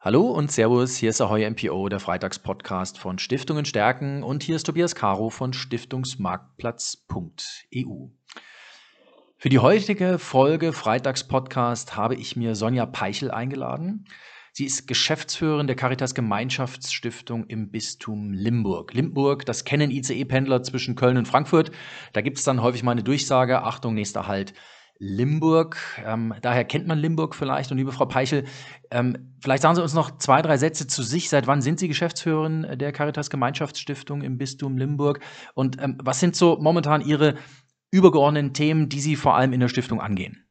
Hallo und Servus, hier ist Ahoy MPO, der Freitagspodcast von Stiftungen stärken und hier ist Tobias Caro von Stiftungsmarktplatz.eu. Für die heutige Folge Freitagspodcast habe ich mir Sonja Peichel eingeladen. Sie ist Geschäftsführerin der Caritas Gemeinschaftsstiftung im Bistum Limburg. Limburg, das kennen ICE-Pendler zwischen Köln und Frankfurt. Da gibt es dann häufig mal eine Durchsage, Achtung, nächster Halt, Limburg. Ähm, daher kennt man Limburg vielleicht. Und liebe Frau Peichel, ähm, vielleicht sagen Sie uns noch zwei, drei Sätze zu sich. Seit wann sind Sie Geschäftsführerin der Caritas Gemeinschaftsstiftung im Bistum Limburg? Und ähm, was sind so momentan Ihre übergeordneten Themen, die Sie vor allem in der Stiftung angehen?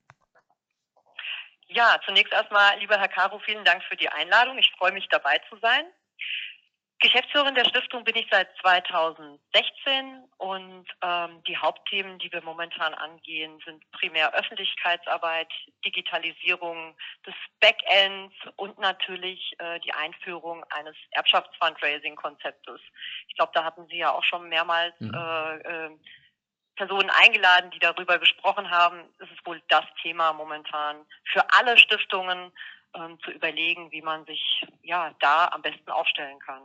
Ja, zunächst erstmal, lieber Herr Caro, vielen Dank für die Einladung. Ich freue mich, dabei zu sein. Geschäftsführerin der Stiftung bin ich seit 2016 und ähm, die Hauptthemen, die wir momentan angehen, sind primär Öffentlichkeitsarbeit, Digitalisierung des Backends und natürlich äh, die Einführung eines Erbschaftsfundraising-Konzeptes. Ich glaube, da hatten Sie ja auch schon mehrmals mhm. äh, äh, Personen eingeladen, die darüber gesprochen haben. Es ist wohl das Thema momentan für alle Stiftungen ähm, zu überlegen, wie man sich ja da am besten aufstellen kann.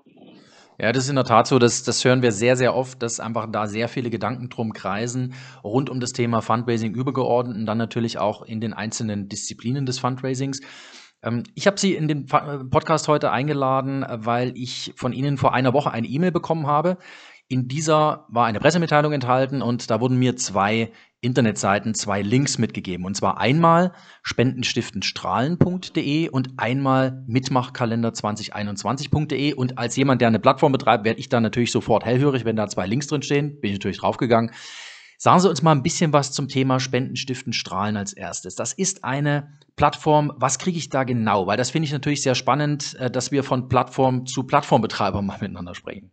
Ja, das ist in der Tat so, dass, das hören wir sehr, sehr oft, dass einfach da sehr viele Gedanken drum kreisen, rund um das Thema Fundraising übergeordnet und dann natürlich auch in den einzelnen Disziplinen des Fundraisings. Ähm, ich habe Sie in den Podcast heute eingeladen, weil ich von Ihnen vor einer Woche eine E-Mail bekommen habe. In dieser war eine Pressemitteilung enthalten und da wurden mir zwei Internetseiten zwei Links mitgegeben. Und zwar einmal spendenstiftenstrahlen.de und einmal mitmachkalender2021.de. Und als jemand, der eine Plattform betreibt, werde ich da natürlich sofort hellhörig, wenn da zwei Links drin stehen. Bin ich natürlich draufgegangen. Sagen Sie uns mal ein bisschen was zum Thema Spendenstiften Strahlen als erstes. Das ist eine Plattform. Was kriege ich da genau? Weil das finde ich natürlich sehr spannend, äh, dass wir von Plattform zu Plattformbetreiber mal miteinander sprechen.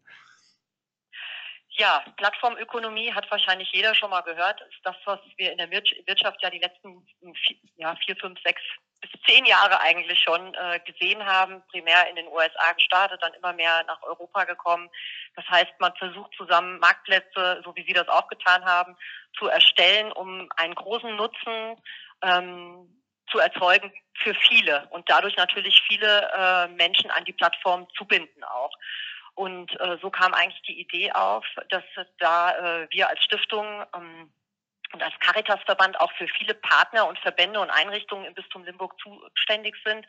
Ja, Plattformökonomie hat wahrscheinlich jeder schon mal gehört. Ist das, was wir in der Wirtschaft ja die letzten vier, ja, vier fünf, sechs bis zehn Jahre eigentlich schon äh, gesehen haben. Primär in den USA gestartet, dann immer mehr nach Europa gekommen. Das heißt, man versucht zusammen Marktplätze, so wie Sie das auch getan haben, zu erstellen, um einen großen Nutzen ähm, zu erzeugen für viele und dadurch natürlich viele äh, Menschen an die Plattform zu binden auch. Und äh, so kam eigentlich die Idee auf, dass da äh, wir als Stiftung ähm, und als Caritasverband auch für viele Partner und Verbände und Einrichtungen im Bistum Limburg zuständig sind,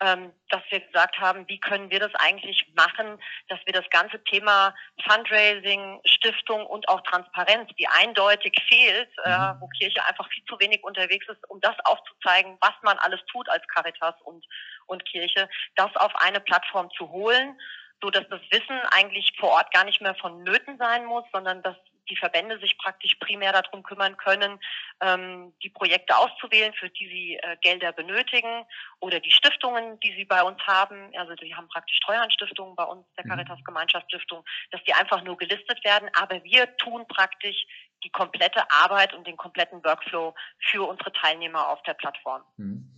ähm, dass wir gesagt haben, wie können wir das eigentlich machen, dass wir das ganze Thema Fundraising, Stiftung und auch Transparenz, die eindeutig fehlt, äh, mhm. wo Kirche einfach viel zu wenig unterwegs ist, um das aufzuzeigen, was man alles tut als Caritas und, und Kirche, das auf eine Plattform zu holen so dass das Wissen eigentlich vor Ort gar nicht mehr vonnöten sein muss, sondern dass die Verbände sich praktisch primär darum kümmern können, ähm, die Projekte auszuwählen, für die sie äh, Gelder benötigen oder die Stiftungen, die sie bei uns haben. Also die haben praktisch Treuhandstiftungen bei uns, der mhm. Caritas Gemeinschaftsstiftung, dass die einfach nur gelistet werden. Aber wir tun praktisch die komplette Arbeit und den kompletten Workflow für unsere Teilnehmer auf der Plattform. Mhm.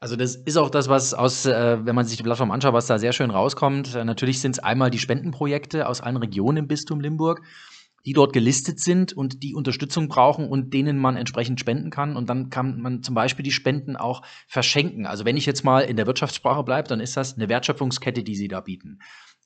Also das ist auch das, was aus, äh, wenn man sich die Plattform anschaut, was da sehr schön rauskommt. Äh, natürlich sind es einmal die Spendenprojekte aus allen Regionen im Bistum Limburg, die dort gelistet sind und die Unterstützung brauchen und denen man entsprechend spenden kann. Und dann kann man zum Beispiel die Spenden auch verschenken. Also wenn ich jetzt mal in der Wirtschaftssprache bleibe, dann ist das eine Wertschöpfungskette, die sie da bieten.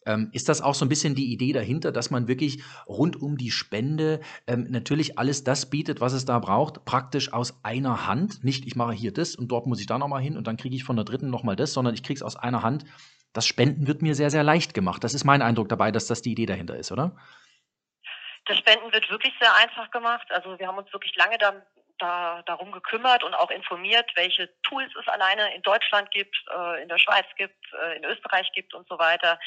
Ähm, ist das auch so ein bisschen die Idee dahinter, dass man wirklich rund um die Spende ähm, natürlich alles das bietet, was es da braucht, praktisch aus einer Hand? Nicht, ich mache hier das und dort muss ich da nochmal hin und dann kriege ich von der dritten nochmal das, sondern ich kriege es aus einer Hand. Das Spenden wird mir sehr, sehr leicht gemacht. Das ist mein Eindruck dabei, dass das die Idee dahinter ist, oder? Das Spenden wird wirklich sehr einfach gemacht. Also wir haben uns wirklich lange da, da, darum gekümmert und auch informiert, welche Tools es alleine in Deutschland gibt, äh, in der Schweiz gibt, äh, in Österreich gibt und so weiter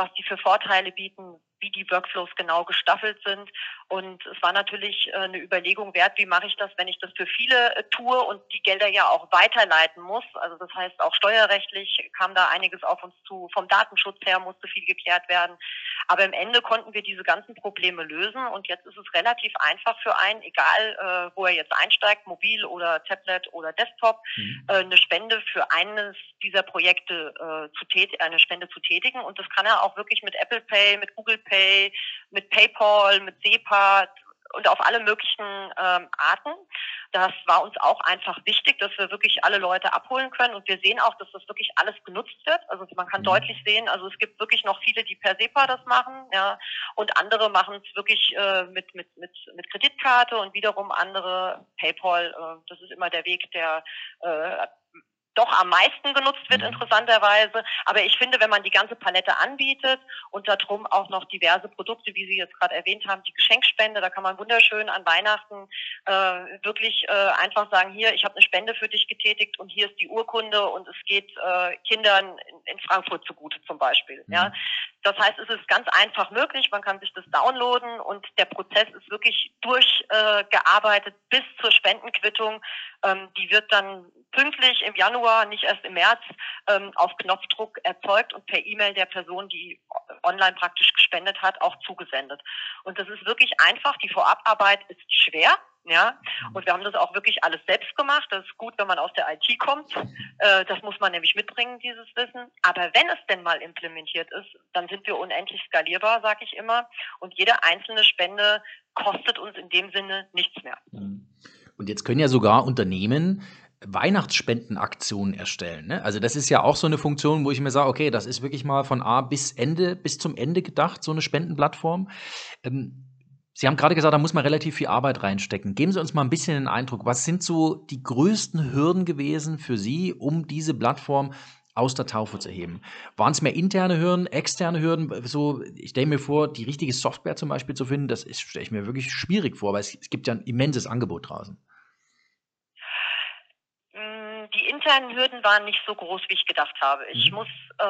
was die für Vorteile bieten, wie die Workflows genau gestaffelt sind. Und es war natürlich äh, eine Überlegung wert, wie mache ich das, wenn ich das für viele äh, tue und die Gelder ja auch weiterleiten muss. Also das heißt, auch steuerrechtlich kam da einiges auf uns zu. Vom Datenschutz her musste viel geklärt werden. Aber im Ende konnten wir diese ganzen Probleme lösen. Und jetzt ist es relativ einfach für einen, egal äh, wo er jetzt einsteigt, mobil oder Tablet oder Desktop, mhm. eine Spende für eines dieser Projekte zu tätigen, eine Spende zu tätigen. Und das kann er auch wirklich mit Apple Pay, mit Google Pay, mit PayPal, mit SEPA und auf alle möglichen ähm, Arten. Das war uns auch einfach wichtig, dass wir wirklich alle Leute abholen können. Und wir sehen auch, dass das wirklich alles genutzt wird. Also man kann mhm. deutlich sehen, also es gibt wirklich noch viele, die per SEPA das machen, ja, und andere machen es wirklich äh, mit, mit, mit, mit Kreditkarte und wiederum andere PayPal. Äh, das ist immer der Weg, der äh, doch am meisten genutzt wird, mhm. interessanterweise. Aber ich finde, wenn man die ganze Palette anbietet und darum auch noch diverse Produkte, wie Sie jetzt gerade erwähnt haben, die Geschenkspende, da kann man wunderschön an Weihnachten äh, wirklich äh, einfach sagen, hier, ich habe eine Spende für dich getätigt und hier ist die Urkunde und es geht äh, Kindern in, in Frankfurt zugute zum Beispiel. Mhm. Ja, das heißt, es ist ganz einfach möglich, man kann sich das downloaden und der Prozess ist wirklich durchgearbeitet äh, bis zur Spendenquittung. Ähm, die wird dann pünktlich im Januar, nicht erst im März, ähm, auf Knopfdruck erzeugt und per E-Mail der Person, die online praktisch gespendet hat, auch zugesendet. Und das ist wirklich einfach. Die Vorabarbeit ist schwer. Ja, mhm. und wir haben das auch wirklich alles selbst gemacht. Das ist gut, wenn man aus der IT kommt. Äh, das muss man nämlich mitbringen, dieses Wissen. Aber wenn es denn mal implementiert ist, dann sind wir unendlich skalierbar, sage ich immer. Und jede einzelne Spende kostet uns in dem Sinne nichts mehr. Mhm. Und jetzt können ja sogar Unternehmen Weihnachtsspendenaktionen erstellen. Ne? Also das ist ja auch so eine Funktion, wo ich mir sage, okay, das ist wirklich mal von A bis Ende, bis zum Ende gedacht, so eine Spendenplattform. Ähm, Sie haben gerade gesagt, da muss man relativ viel Arbeit reinstecken. Geben Sie uns mal ein bisschen den Eindruck, was sind so die größten Hürden gewesen für Sie, um diese Plattform aus der Taufe zu heben? Waren es mehr interne Hürden, externe Hürden? So, ich stelle mir vor, die richtige Software zum Beispiel zu finden, das stelle ich mir wirklich schwierig vor, weil es, es gibt ja ein immenses Angebot draußen die internen Hürden waren nicht so groß, wie ich gedacht habe. Ich mhm. muss äh,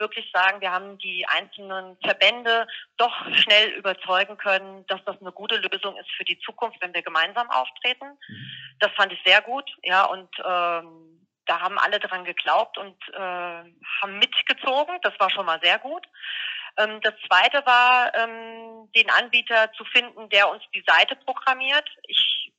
wirklich sagen, wir haben die einzelnen Verbände doch schnell überzeugen können, dass das eine gute Lösung ist für die Zukunft, wenn wir gemeinsam auftreten. Mhm. Das fand ich sehr gut, ja, und ähm, da haben alle dran geglaubt und äh, haben mitgezogen. Das war schon mal sehr gut. Ähm, das zweite war, ähm, den Anbieter zu finden, der uns die Seite programmiert. Ich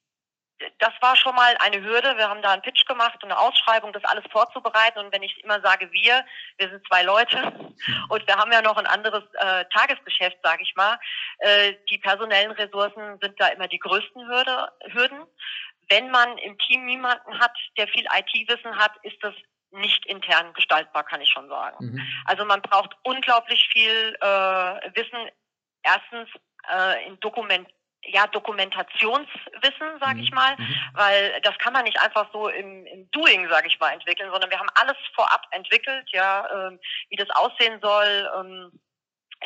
das war schon mal eine Hürde. Wir haben da einen Pitch gemacht und eine Ausschreibung, das alles vorzubereiten. Und wenn ich immer sage wir, wir sind zwei Leute und wir haben ja noch ein anderes äh, Tagesgeschäft, sage ich mal. Äh, die personellen Ressourcen sind da immer die größten Hürde, Hürden. Wenn man im Team niemanden hat, der viel IT-Wissen hat, ist das nicht intern gestaltbar, kann ich schon sagen. Mhm. Also man braucht unglaublich viel äh, Wissen. Erstens äh, in Dokument ja, Dokumentationswissen, sage ich mhm. mal, mhm. weil das kann man nicht einfach so im, im Doing, sage ich mal, entwickeln, sondern wir haben alles vorab entwickelt, ja, ähm, wie das aussehen soll, ähm,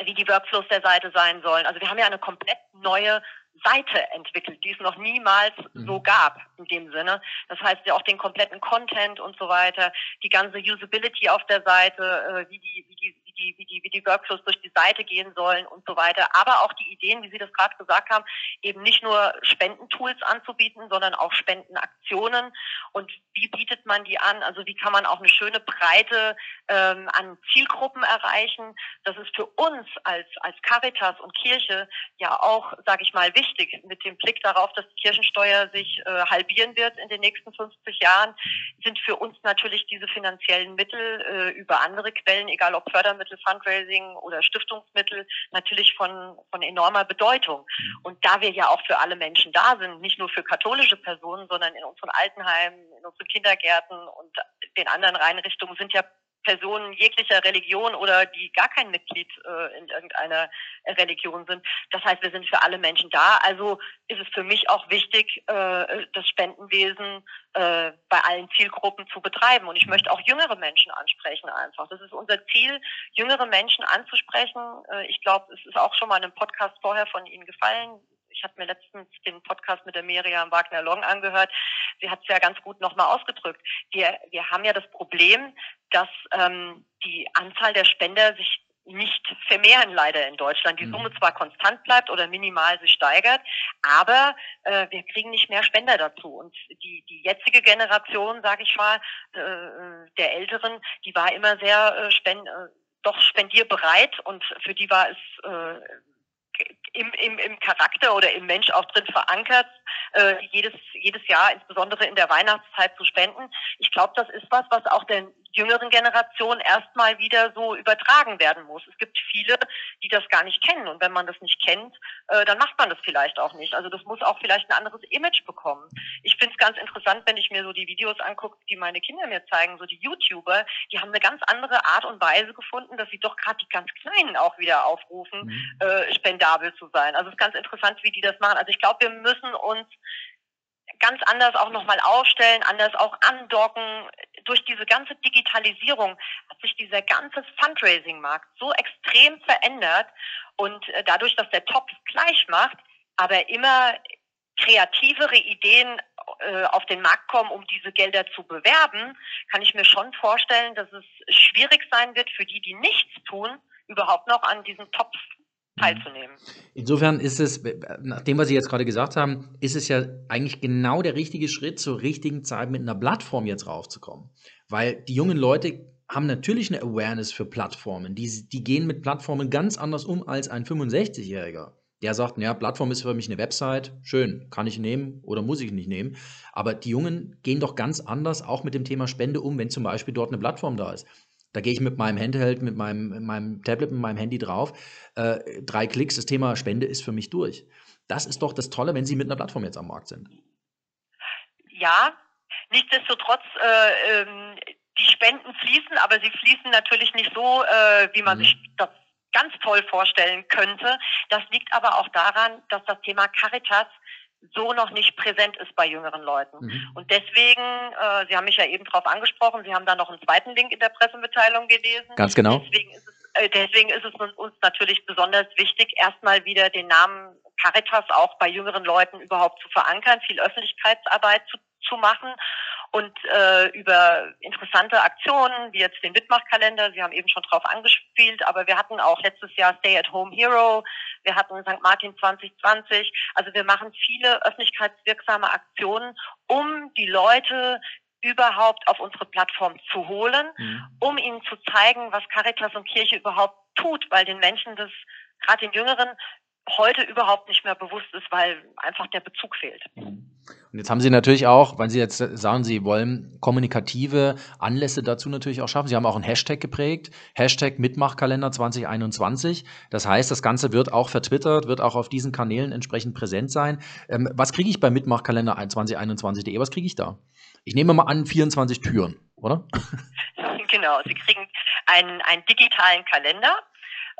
wie die Workflows der Seite sein sollen. Also wir haben ja eine komplett neue Seite entwickelt, die es noch niemals mhm. so gab in dem Sinne. Das heißt ja auch den kompletten Content und so weiter, die ganze Usability auf der Seite, äh, wie die, wie die die, wie die, wie die Workflows durch die Seite gehen sollen und so weiter. Aber auch die Ideen, wie Sie das gerade gesagt haben, eben nicht nur Spendentools anzubieten, sondern auch Spendenaktionen. Und wie bietet man die an? Also wie kann man auch eine schöne Breite ähm, an Zielgruppen erreichen? Das ist für uns als, als Caritas und Kirche ja auch, sage ich mal, wichtig mit dem Blick darauf, dass die Kirchensteuer sich äh, halbieren wird in den nächsten 50 Jahren, sind für uns natürlich diese finanziellen Mittel äh, über andere Quellen, egal ob Fördermittel, Fördermittel, Fundraising oder Stiftungsmittel natürlich von, von enormer Bedeutung. Mhm. Und da wir ja auch für alle Menschen da sind, nicht nur für katholische Personen, sondern in unseren Altenheimen, in unseren Kindergärten und den anderen Einrichtungen sind ja Personen jeglicher Religion oder die gar kein Mitglied äh, in irgendeiner Religion sind. Das heißt, wir sind für alle Menschen da. Also ist es für mich auch wichtig, äh, das Spendenwesen äh, bei allen Zielgruppen zu betreiben. Und ich möchte auch jüngere Menschen ansprechen einfach. Das ist unser Ziel, jüngere Menschen anzusprechen. Äh, ich glaube, es ist auch schon mal in einem Podcast vorher von Ihnen gefallen ich habe mir letztens den Podcast mit der Miriam Wagner-Long angehört. Sie hat es ja ganz gut nochmal ausgedrückt. Wir, wir haben ja das Problem, dass ähm, die Anzahl der Spender sich nicht vermehren leider in Deutschland. Die mhm. Summe zwar konstant bleibt oder minimal sich steigert, aber äh, wir kriegen nicht mehr Spender dazu. Und die, die jetzige Generation, sage ich mal, äh, der Älteren, die war immer sehr äh, spend, äh, doch spendierbereit und für die war es äh, im, im, im Charakter oder im Mensch auch drin verankert, äh, jedes, jedes Jahr, insbesondere in der Weihnachtszeit zu spenden. Ich glaube, das ist was, was auch der jüngeren Generation erstmal wieder so übertragen werden muss. Es gibt viele, die das gar nicht kennen. Und wenn man das nicht kennt, äh, dann macht man das vielleicht auch nicht. Also das muss auch vielleicht ein anderes Image bekommen. Ich finde es ganz interessant, wenn ich mir so die Videos angucke, die meine Kinder mir zeigen, so die YouTuber, die haben eine ganz andere Art und Weise gefunden, dass sie doch gerade die ganz Kleinen auch wieder aufrufen, mhm. äh, spendabel zu sein. Also es ist ganz interessant, wie die das machen. Also ich glaube, wir müssen uns ganz anders auch nochmal aufstellen, anders auch andocken. Durch diese ganze Digitalisierung hat sich dieser ganze Fundraising-Markt so extrem verändert und äh, dadurch, dass der Topf gleich macht, aber immer kreativere Ideen äh, auf den Markt kommen, um diese Gelder zu bewerben, kann ich mir schon vorstellen, dass es schwierig sein wird für die, die nichts tun, überhaupt noch an diesen Topf. Teilzunehmen. Insofern ist es, nach dem, was Sie jetzt gerade gesagt haben, ist es ja eigentlich genau der richtige Schritt zur richtigen Zeit mit einer Plattform jetzt raufzukommen. Weil die jungen Leute haben natürlich eine Awareness für Plattformen. Die, die gehen mit Plattformen ganz anders um als ein 65-Jähriger. Der sagt, ja, Plattform ist für mich eine Website, schön, kann ich nehmen oder muss ich nicht nehmen. Aber die Jungen gehen doch ganz anders auch mit dem Thema Spende um, wenn zum Beispiel dort eine Plattform da ist. Da gehe ich mit meinem Handheld, mit meinem, meinem Tablet, mit meinem Handy drauf. Äh, drei Klicks, das Thema Spende ist für mich durch. Das ist doch das Tolle, wenn Sie mit einer Plattform jetzt am Markt sind. Ja, nichtsdestotrotz, äh, ähm, die Spenden fließen, aber sie fließen natürlich nicht so, äh, wie man mhm. sich das ganz toll vorstellen könnte. Das liegt aber auch daran, dass das Thema Caritas so noch nicht präsent ist bei jüngeren Leuten. Mhm. Und deswegen, äh, Sie haben mich ja eben darauf angesprochen, Sie haben da noch einen zweiten Link in der Pressemitteilung gelesen. Ganz genau. Deswegen ist es, äh, deswegen ist es uns natürlich besonders wichtig, erstmal wieder den Namen Caritas auch bei jüngeren Leuten überhaupt zu verankern, viel Öffentlichkeitsarbeit zu, zu machen und äh, über interessante Aktionen, wie jetzt den Mitmachkalender, Sie haben eben schon drauf angespielt, aber wir hatten auch letztes Jahr Stay at Home Hero, wir hatten St. Martin 2020, also wir machen viele öffentlichkeitswirksame Aktionen, um die Leute überhaupt auf unsere Plattform zu holen, mhm. um ihnen zu zeigen, was Caritas und Kirche überhaupt tut, weil den Menschen das, gerade den Jüngeren, heute überhaupt nicht mehr bewusst ist, weil einfach der Bezug fehlt. Mhm. Und jetzt haben Sie natürlich auch, weil Sie jetzt sagen, Sie wollen kommunikative Anlässe dazu natürlich auch schaffen. Sie haben auch einen Hashtag geprägt, Hashtag Mitmachkalender 2021. Das heißt, das Ganze wird auch vertwittert, wird auch auf diesen Kanälen entsprechend präsent sein. Ähm, was kriege ich bei Mitmachkalender 2021.de? Was kriege ich da? Ich nehme mal an, 24 Türen, oder? Genau, Sie kriegen einen, einen digitalen Kalender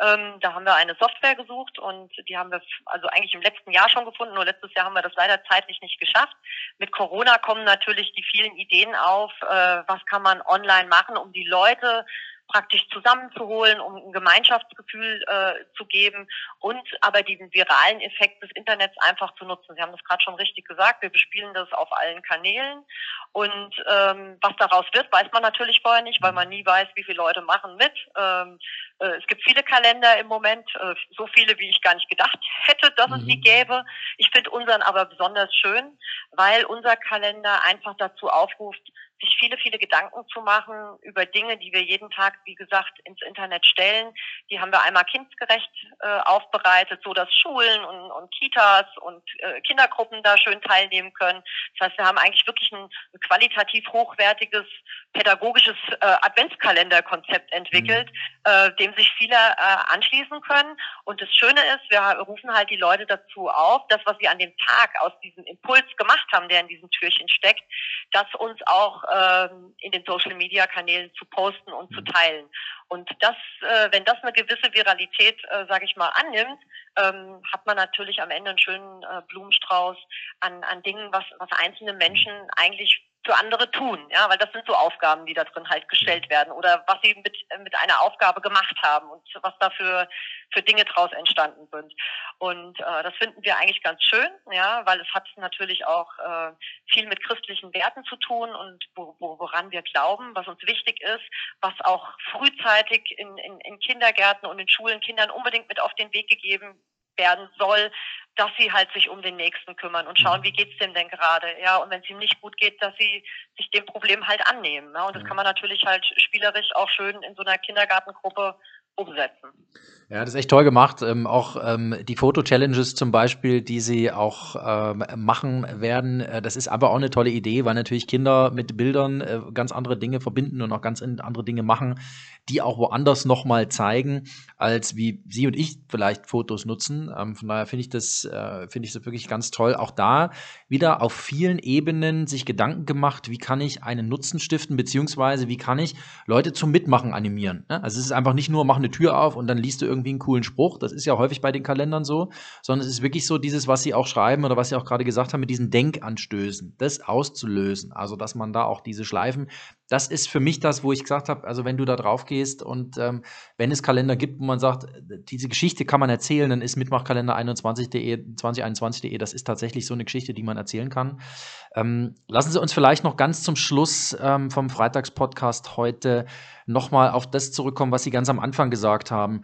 ähm, da haben wir eine Software gesucht und die haben wir also eigentlich im letzten Jahr schon gefunden, nur letztes Jahr haben wir das leider zeitlich nicht geschafft. Mit Corona kommen natürlich die vielen Ideen auf, äh, was kann man online machen, um die Leute praktisch zusammenzuholen, um ein Gemeinschaftsgefühl äh, zu geben und aber diesen viralen Effekt des Internets einfach zu nutzen. Sie haben das gerade schon richtig gesagt, wir bespielen das auf allen Kanälen und ähm, was daraus wird, weiß man natürlich vorher nicht, weil man nie weiß, wie viele Leute machen mit. Ähm, äh, es gibt viele Kalender im Moment, äh, so viele, wie ich gar nicht gedacht hätte, dass mhm. es die gäbe. Ich finde unseren aber besonders schön, weil unser Kalender einfach dazu aufruft, sich viele, viele Gedanken zu machen über Dinge, die wir jeden Tag, wie gesagt, ins Internet stellen. Die haben wir einmal kindgerecht äh, aufbereitet, so dass Schulen und, und Kitas und äh, Kindergruppen da schön teilnehmen können. Das heißt, wir haben eigentlich wirklich ein, qualitativ hochwertiges pädagogisches äh, Adventskalenderkonzept entwickelt, mhm. Äh, dem sich viele äh, anschließen können. Und das Schöne ist, wir rufen halt die Leute dazu auf, das, was sie an dem Tag aus diesem Impuls gemacht haben, der in diesem Türchen steckt, das uns auch ähm, in den Social Media Kanälen zu posten und zu teilen. Und das, äh, wenn das eine gewisse Viralität, äh, sage ich mal, annimmt, ähm, hat man natürlich am Ende einen schönen äh, Blumenstrauß an, an Dingen, was, was einzelne Menschen eigentlich für andere tun, ja, weil das sind so Aufgaben, die da drin halt gestellt werden oder was sie mit, mit einer Aufgabe gemacht haben und was da für, für Dinge draus entstanden sind. Und äh, das finden wir eigentlich ganz schön, ja, weil es hat natürlich auch äh, viel mit christlichen Werten zu tun und wo, wo, woran wir glauben, was uns wichtig ist, was auch frühzeitig in, in, in Kindergärten und in Schulen Kindern unbedingt mit auf den Weg gegeben werden soll, dass sie halt sich um den Nächsten kümmern und schauen, mhm. wie geht's dem denn gerade, ja, und wenn es ihm nicht gut geht, dass sie sich dem Problem halt annehmen, ja? und das kann man natürlich halt spielerisch auch schön in so einer Kindergartengruppe umsetzen. Ja, das ist echt toll gemacht. Ähm, auch ähm, die Foto-Challenges zum Beispiel, die sie auch ähm, machen werden, äh, das ist aber auch eine tolle Idee, weil natürlich Kinder mit Bildern äh, ganz andere Dinge verbinden und auch ganz andere Dinge machen, die auch woanders nochmal zeigen, als wie Sie und ich vielleicht Fotos nutzen. Ähm, von daher finde ich das, äh, finde ich das wirklich ganz toll. Auch da wieder auf vielen Ebenen sich Gedanken gemacht, wie kann ich einen Nutzen stiften, beziehungsweise wie kann ich Leute zum Mitmachen animieren. Ne? Also es ist einfach nicht nur, mach eine Tür auf und dann liest du irgendwie einen coolen Spruch. Das ist ja häufig bei den Kalendern so, sondern es ist wirklich so dieses, was Sie auch schreiben oder was Sie auch gerade gesagt haben, mit diesen Denkanstößen, das auszulösen. Also, dass man da auch diese Schleifen, das ist für mich das, wo ich gesagt habe, also wenn du da drauf gehst und ähm, wenn es Kalender gibt, wo man sagt, diese Geschichte kann man erzählen, dann ist Mitmachkalender21.de, 2021.de, das ist tatsächlich so eine Geschichte, die man erzählen kann. Ähm, lassen Sie uns vielleicht noch ganz zum Schluss ähm, vom Freitagspodcast heute nochmal auf das zurückkommen, was Sie ganz am Anfang gesagt haben.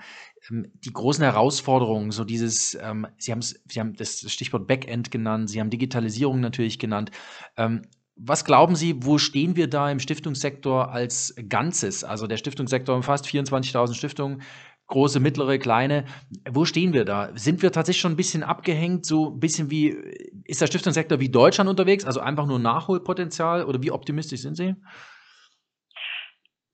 Ähm, die großen Herausforderungen, so dieses, ähm, Sie, Sie haben das Stichwort Backend genannt, Sie haben Digitalisierung natürlich genannt. Ähm, was glauben Sie, wo stehen wir da im Stiftungssektor als Ganzes? Also der Stiftungssektor umfasst 24.000 Stiftungen, große, mittlere, kleine. Wo stehen wir da? Sind wir tatsächlich schon ein bisschen abgehängt? So ein bisschen wie, ist der Stiftungssektor wie Deutschland unterwegs? Also einfach nur Nachholpotenzial? Oder wie optimistisch sind Sie?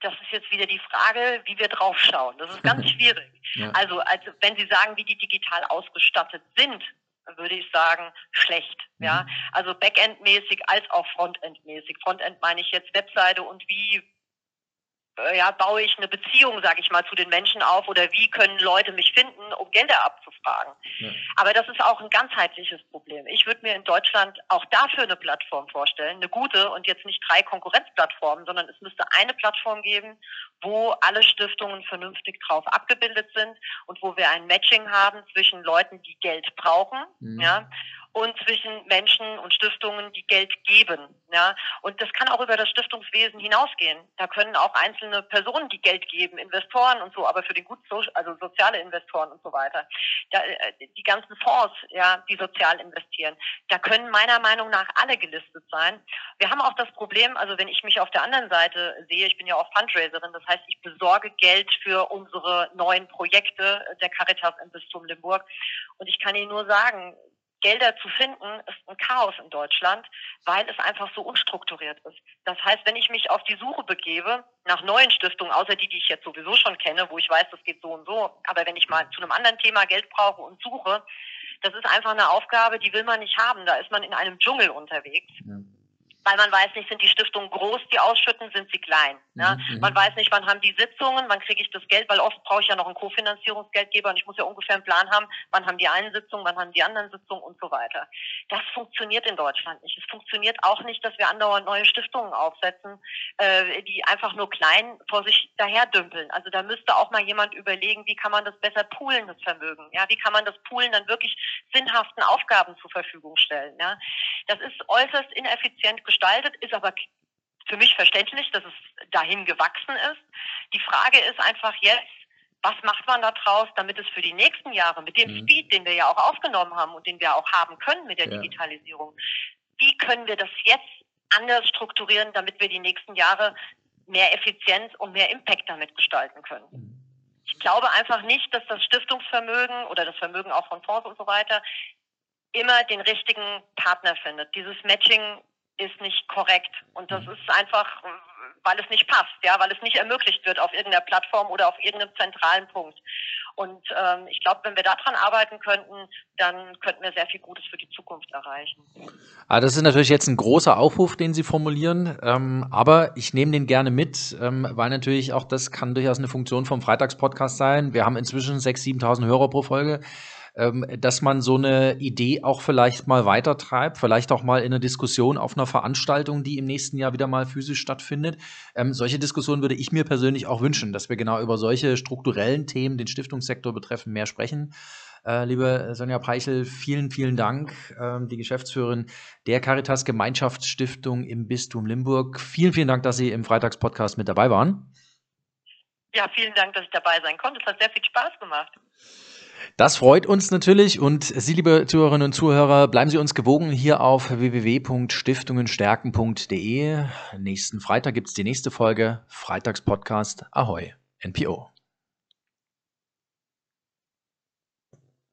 das ist jetzt wieder die Frage, wie wir draufschauen. Das ist ganz schwierig. Ja. Also, also, wenn Sie sagen, wie die digital ausgestattet sind, würde ich sagen, schlecht. Ja, mhm. also Backend-mäßig als auch Frontend-mäßig. Frontend meine ich jetzt Webseite und wie äh, ja, baue ich eine Beziehung, sage ich mal, zu den Menschen auf oder wie können Leute mich finden, um Gelder abzufragen. Ja. Aber das ist auch ein ganzheitliches Problem. Ich würde mir in Deutschland auch dafür eine Plattform vorstellen, eine gute und jetzt nicht drei Konkurrenzplattformen, sondern es müsste eine Plattform geben, wo alle Stiftungen vernünftig drauf abgebildet sind und wo wir ein Matching haben zwischen Leuten, die Geld brauchen, mhm. ja, und zwischen Menschen und Stiftungen, die Geld geben. Ja, und das kann auch über das Stiftungswesen hinausgehen. Da können auch einzelne Personen, die Geld geben, Investoren und so, aber für den gut, also soziale Investoren und so weiter. Da, äh, die ganzen Fonds, ja, die sozial investieren, da können meiner Meinung nach alle gelistet sein. Wir haben auch das Problem, also wenn ich mich auf der anderen Seite sehe, ich bin ja auch Fundraiserin, das heißt, ich besorge Geld für unsere neuen Projekte der Caritas im Bistum Limburg. Und ich kann Ihnen nur sagen, Gelder zu finden, ist ein Chaos in Deutschland, weil es einfach so unstrukturiert ist. Das heißt, wenn ich mich auf die Suche begebe nach neuen Stiftungen, außer die, die ich jetzt sowieso schon kenne, wo ich weiß, das geht so und so, aber wenn ich mal zu einem anderen Thema Geld brauche und suche, das ist einfach eine Aufgabe, die will man nicht haben. Da ist man in einem Dschungel unterwegs. Ja weil man weiß nicht, sind die Stiftungen groß, die ausschütten, sind sie klein. Ja? Mhm. Man weiß nicht, wann haben die Sitzungen, wann kriege ich das Geld, weil oft brauche ich ja noch einen Kofinanzierungsgeldgeber und ich muss ja ungefähr einen Plan haben, wann haben die einen Sitzungen, wann haben die anderen Sitzungen und so weiter. Das funktioniert in Deutschland nicht. Es funktioniert auch nicht, dass wir andauernd neue Stiftungen aufsetzen, äh, die einfach nur klein vor sich daherdümpeln. Also da müsste auch mal jemand überlegen, wie kann man das besser poolen, das Vermögen. Ja, wie kann man das Poolen dann wirklich sinnhaften Aufgaben zur Verfügung stellen. Ja, das ist äußerst ineffizient gestaltet, ist aber für mich verständlich, dass es dahin gewachsen ist. Die Frage ist einfach jetzt, was macht man da draus, damit es für die nächsten Jahre mit dem mhm. Speed, den wir ja auch aufgenommen haben und den wir auch haben können mit der ja. Digitalisierung, wie können wir das jetzt anders strukturieren, damit wir die nächsten Jahre mehr Effizienz und mehr Impact damit gestalten können? Mhm. Ich glaube einfach nicht, dass das Stiftungsvermögen oder das Vermögen auch von Fonds und so weiter immer den richtigen Partner findet. Dieses Matching ist nicht korrekt. Und das mhm. ist einfach, weil es nicht passt, ja, weil es nicht ermöglicht wird auf irgendeiner Plattform oder auf irgendeinem zentralen Punkt. Und ähm, ich glaube, wenn wir daran arbeiten könnten, dann könnten wir sehr viel Gutes für die Zukunft erreichen. Ah, das ist natürlich jetzt ein großer Aufruf, den Sie formulieren, ähm, aber ich nehme den gerne mit, ähm, weil natürlich auch das kann durchaus eine Funktion vom Freitagspodcast sein. Wir haben inzwischen 6.000, 7.000 Hörer pro Folge dass man so eine Idee auch vielleicht mal weitertreibt, vielleicht auch mal in einer Diskussion auf einer Veranstaltung, die im nächsten Jahr wieder mal physisch stattfindet. Ähm, solche Diskussionen würde ich mir persönlich auch wünschen, dass wir genau über solche strukturellen Themen, den Stiftungssektor betreffen, mehr sprechen. Äh, liebe Sonja Peichel, vielen, vielen Dank, ähm, die Geschäftsführerin der Caritas Gemeinschaftsstiftung im Bistum Limburg. Vielen, vielen Dank, dass Sie im Freitagspodcast mit dabei waren. Ja, vielen Dank, dass ich dabei sein konnte. Es hat sehr viel Spaß gemacht. Das freut uns natürlich und Sie, liebe Zuhörerinnen und Zuhörer, bleiben Sie uns gewogen hier auf www.stiftungenstärken.de. Nächsten Freitag gibt es die nächste Folge, Freitagspodcast Ahoi, NPO.